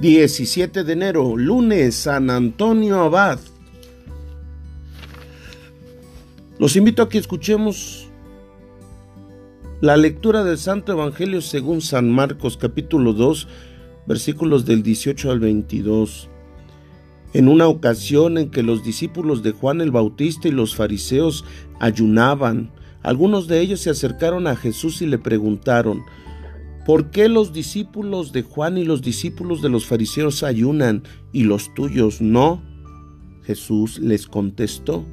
17 de enero, lunes, San Antonio Abad. Los invito a que escuchemos la lectura del Santo Evangelio según San Marcos capítulo 2 versículos del 18 al 22. En una ocasión en que los discípulos de Juan el Bautista y los fariseos ayunaban, algunos de ellos se acercaron a Jesús y le preguntaron, ¿por qué los discípulos de Juan y los discípulos de los fariseos ayunan y los tuyos no? Jesús les contestó,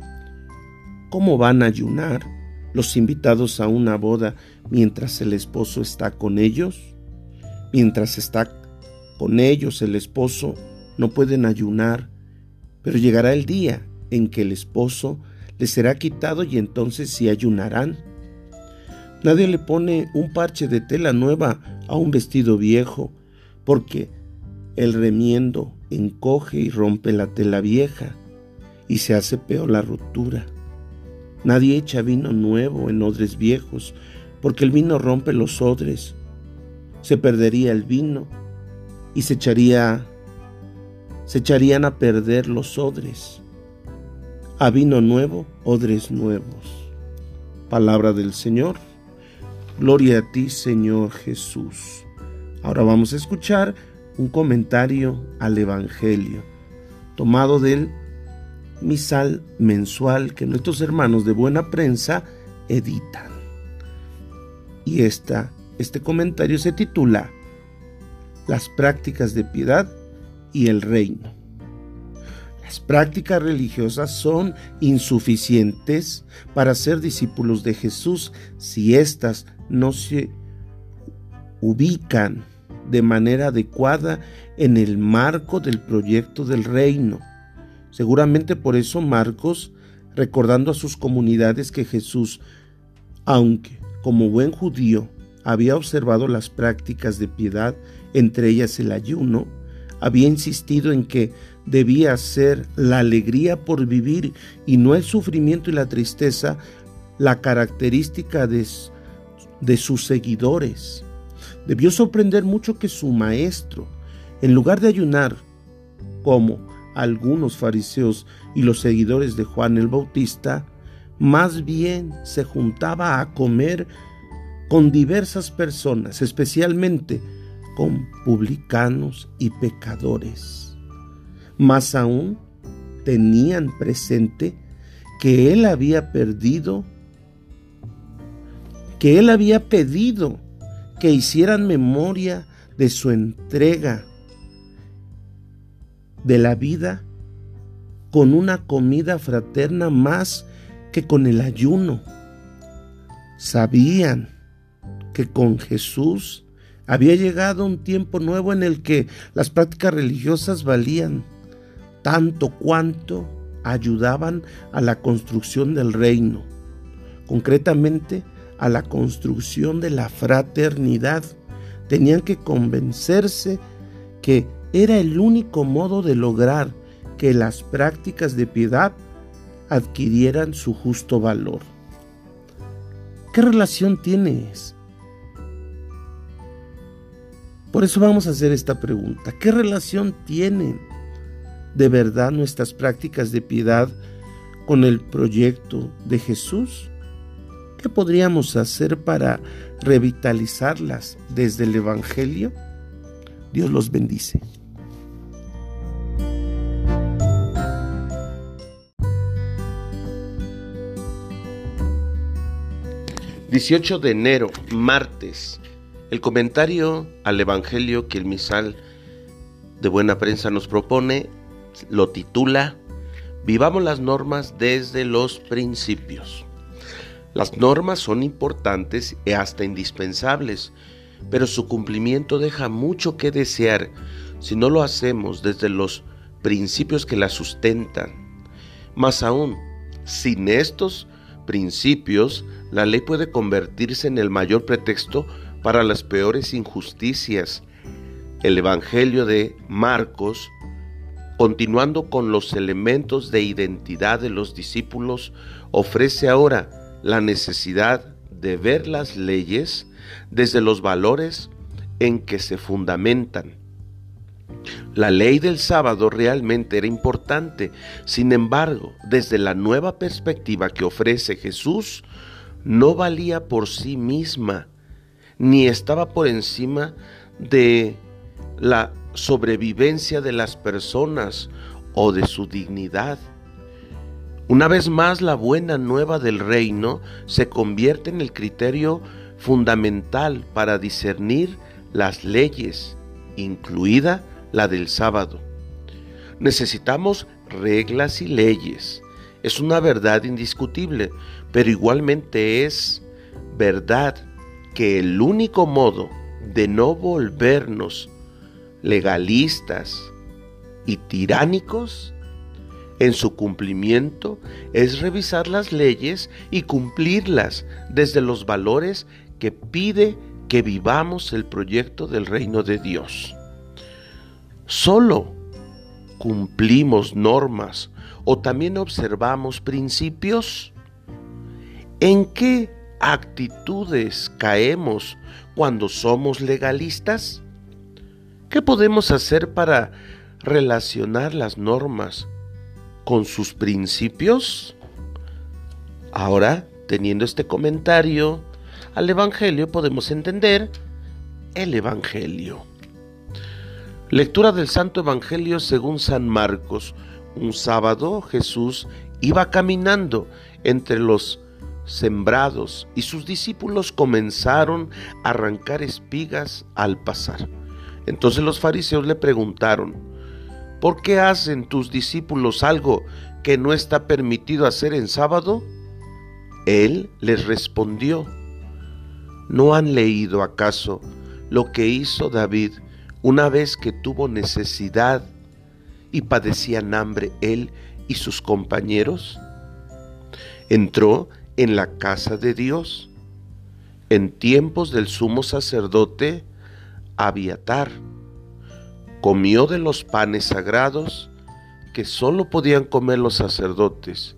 ¿cómo van a ayunar los invitados a una boda mientras el esposo está con ellos? Mientras está con ellos el esposo no pueden ayunar, pero llegará el día en que el esposo les será quitado y entonces sí ayunarán. Nadie le pone un parche de tela nueva a un vestido viejo, porque el remiendo encoge y rompe la tela vieja, y se hace peor la ruptura. Nadie echa vino nuevo en odres viejos, porque el vino rompe los odres. Se perdería el vino y se echaría se echarían a perder los odres. A vino nuevo, odres nuevos. Palabra del Señor. Gloria a ti, Señor Jesús. Ahora vamos a escuchar un comentario al Evangelio, tomado del misal mensual que nuestros hermanos de buena prensa editan. Y esta, este comentario se titula Las prácticas de piedad y el reino. Las prácticas religiosas son insuficientes para ser discípulos de Jesús si éstas no se ubican de manera adecuada en el marco del proyecto del reino. Seguramente por eso Marcos, recordando a sus comunidades que Jesús, aunque como buen judío había observado las prácticas de piedad, entre ellas el ayuno, había insistido en que debía ser la alegría por vivir y no el sufrimiento y la tristeza la característica de, de sus seguidores. Debió sorprender mucho que su maestro, en lugar de ayunar, como algunos fariseos y los seguidores de Juan el Bautista, más bien se juntaba a comer con diversas personas, especialmente con publicanos y pecadores. Más aún, tenían presente que él había perdido, que él había pedido que hicieran memoria de su entrega de la vida con una comida fraterna más que con el ayuno. Sabían que con Jesús había llegado un tiempo nuevo en el que las prácticas religiosas valían tanto cuanto ayudaban a la construcción del reino, concretamente a la construcción de la fraternidad. Tenían que convencerse que era el único modo de lograr que las prácticas de piedad adquirieran su justo valor. ¿Qué relación tienes por eso vamos a hacer esta pregunta. ¿Qué relación tienen de verdad nuestras prácticas de piedad con el proyecto de Jesús? ¿Qué podríamos hacer para revitalizarlas desde el Evangelio? Dios los bendice. ...18 de enero, martes... El comentario al Evangelio que el misal de buena prensa nos propone lo titula Vivamos las normas desde los principios. Las normas son importantes y hasta indispensables, pero su cumplimiento deja mucho que desear si no lo hacemos desde los principios que las sustentan. Más aún, sin estos principios, la ley puede convertirse en el mayor pretexto para las peores injusticias. El Evangelio de Marcos, continuando con los elementos de identidad de los discípulos, ofrece ahora la necesidad de ver las leyes desde los valores en que se fundamentan. La ley del sábado realmente era importante. Sin embargo, desde la nueva perspectiva que ofrece Jesús, no valía por sí misma, ni estaba por encima de la sobrevivencia de las personas o de su dignidad. Una vez más, la buena nueva del reino se convierte en el criterio fundamental para discernir las leyes, incluida la del sábado. Necesitamos reglas y leyes. Es una verdad indiscutible, pero igualmente es verdad que el único modo de no volvernos legalistas y tiránicos en su cumplimiento es revisar las leyes y cumplirlas desde los valores que pide que vivamos el proyecto del reino de Dios. Solo cumplimos normas o también observamos principios. ¿En qué actitudes caemos cuando somos legalistas? ¿Qué podemos hacer para relacionar las normas con sus principios? Ahora, teniendo este comentario al Evangelio, podemos entender el Evangelio. Lectura del Santo Evangelio según San Marcos. Un sábado Jesús iba caminando entre los sembrados y sus discípulos comenzaron a arrancar espigas al pasar. Entonces los fariseos le preguntaron, ¿por qué hacen tus discípulos algo que no está permitido hacer en sábado? Él les respondió, ¿no han leído acaso lo que hizo David una vez que tuvo necesidad y padecían hambre él y sus compañeros? Entró en la casa de Dios en tiempos del sumo sacerdote Abiatar. Comió de los panes sagrados que sólo podían comer los sacerdotes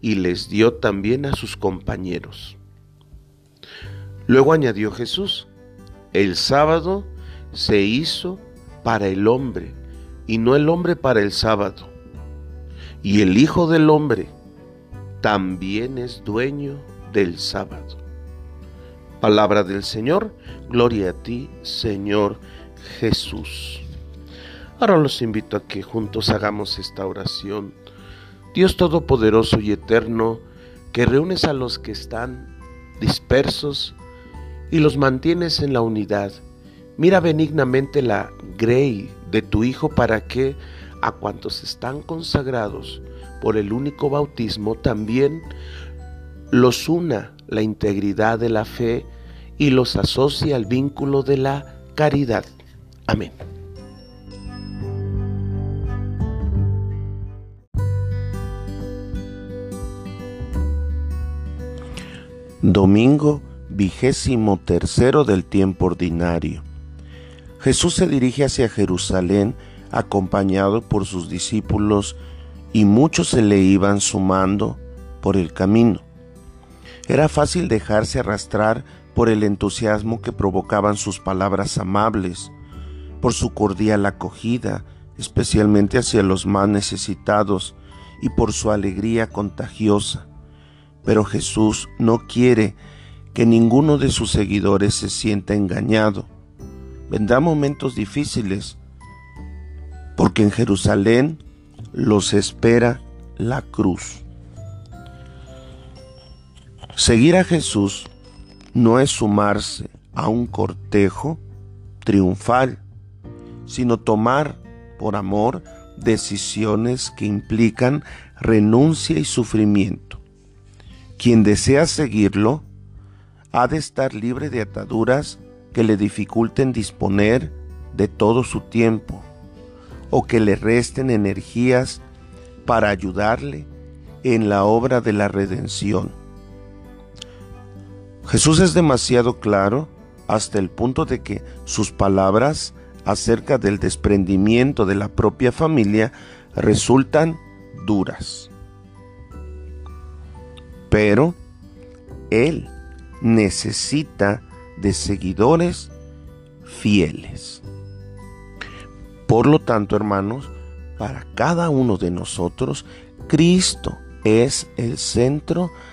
y les dio también a sus compañeros. Luego añadió Jesús, el sábado se hizo para el hombre y no el hombre para el sábado. Y el Hijo del Hombre también es dueño del sábado. Palabra del Señor, gloria a ti, Señor Jesús. Ahora los invito a que juntos hagamos esta oración. Dios Todopoderoso y Eterno, que reúnes a los que están dispersos y los mantienes en la unidad. Mira benignamente la grey de tu Hijo para que a cuantos están consagrados por el único bautismo también los una la integridad de la fe y los asocia al vínculo de la caridad. Amén. Domingo vigésimo tercero del tiempo ordinario. Jesús se dirige hacia Jerusalén acompañado por sus discípulos y muchos se le iban sumando por el camino. Era fácil dejarse arrastrar por el entusiasmo que provocaban sus palabras amables, por su cordial acogida, especialmente hacia los más necesitados, y por su alegría contagiosa. Pero Jesús no quiere que ninguno de sus seguidores se sienta engañado. Vendrán momentos difíciles, porque en Jerusalén los espera la cruz. Seguir a Jesús no es sumarse a un cortejo triunfal, sino tomar por amor decisiones que implican renuncia y sufrimiento. Quien desea seguirlo ha de estar libre de ataduras que le dificulten disponer de todo su tiempo o que le resten energías para ayudarle en la obra de la redención. Jesús es demasiado claro hasta el punto de que sus palabras acerca del desprendimiento de la propia familia resultan duras. Pero Él necesita de seguidores fieles. Por lo tanto, hermanos, para cada uno de nosotros, Cristo es el centro de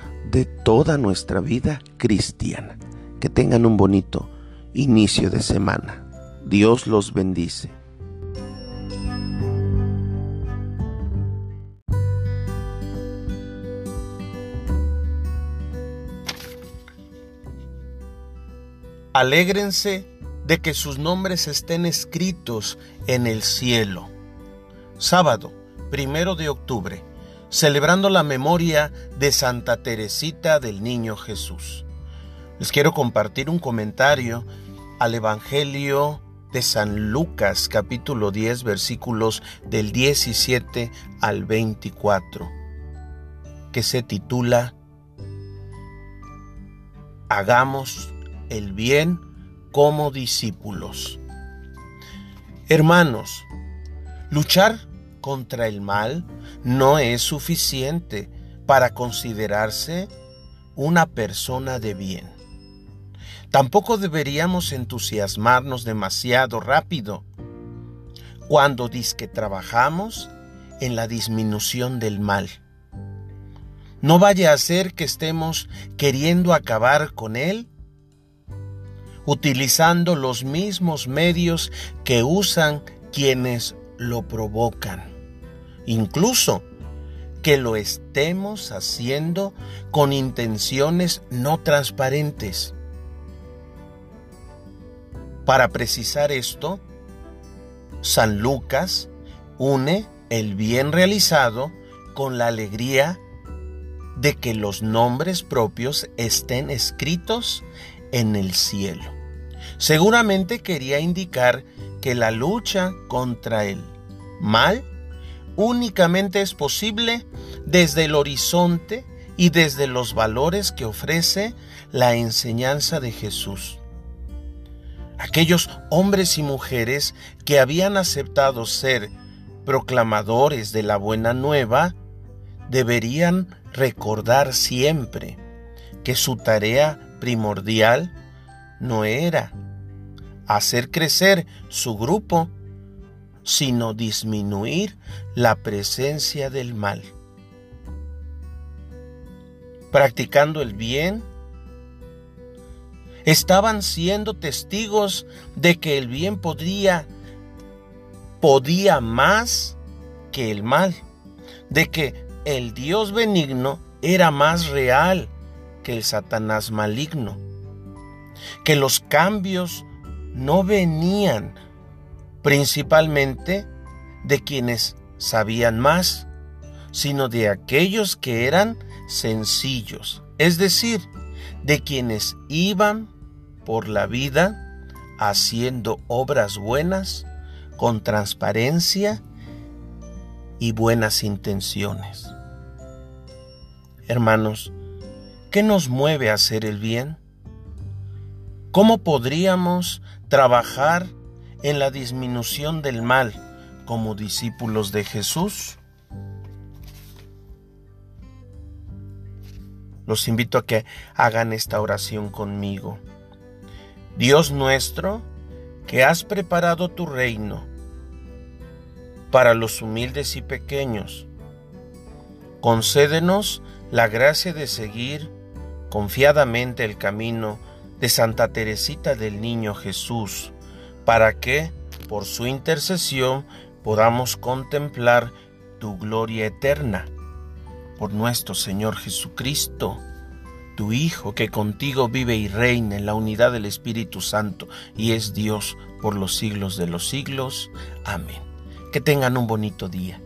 toda nuestra vida cristiana. Que tengan un bonito inicio de semana. Dios los bendice. Alégrense de que sus nombres estén escritos en el cielo. Sábado, primero de octubre, celebrando la memoria de Santa Teresita del Niño Jesús. Les quiero compartir un comentario al Evangelio de San Lucas capítulo 10 versículos del 17 al 24, que se titula Hagamos el bien como discípulos. Hermanos, luchar contra el mal no es suficiente para considerarse una persona de bien. Tampoco deberíamos entusiasmarnos demasiado rápido cuando que trabajamos en la disminución del mal. No vaya a ser que estemos queriendo acabar con él utilizando los mismos medios que usan quienes lo provocan. Incluso que lo estemos haciendo con intenciones no transparentes. Para precisar esto, San Lucas une el bien realizado con la alegría de que los nombres propios estén escritos en el cielo. Seguramente quería indicar que la lucha contra el mal únicamente es posible desde el horizonte y desde los valores que ofrece la enseñanza de Jesús. Aquellos hombres y mujeres que habían aceptado ser proclamadores de la buena nueva deberían recordar siempre que su tarea primordial no era hacer crecer su grupo, sino disminuir la presencia del mal. Practicando el bien, estaban siendo testigos de que el bien podría, podía más que el mal, de que el Dios benigno era más real que el Satanás maligno, que los cambios no venían principalmente de quienes sabían más, sino de aquellos que eran sencillos, es decir, de quienes iban por la vida haciendo obras buenas con transparencia y buenas intenciones. Hermanos, ¿qué nos mueve a hacer el bien? ¿Cómo podríamos trabajar en la disminución del mal como discípulos de Jesús? Los invito a que hagan esta oración conmigo. Dios nuestro, que has preparado tu reino para los humildes y pequeños, concédenos la gracia de seguir confiadamente el camino de Santa Teresita del Niño Jesús, para que, por su intercesión, podamos contemplar tu gloria eterna. Por nuestro Señor Jesucristo, tu Hijo, que contigo vive y reina en la unidad del Espíritu Santo y es Dios por los siglos de los siglos. Amén. Que tengan un bonito día.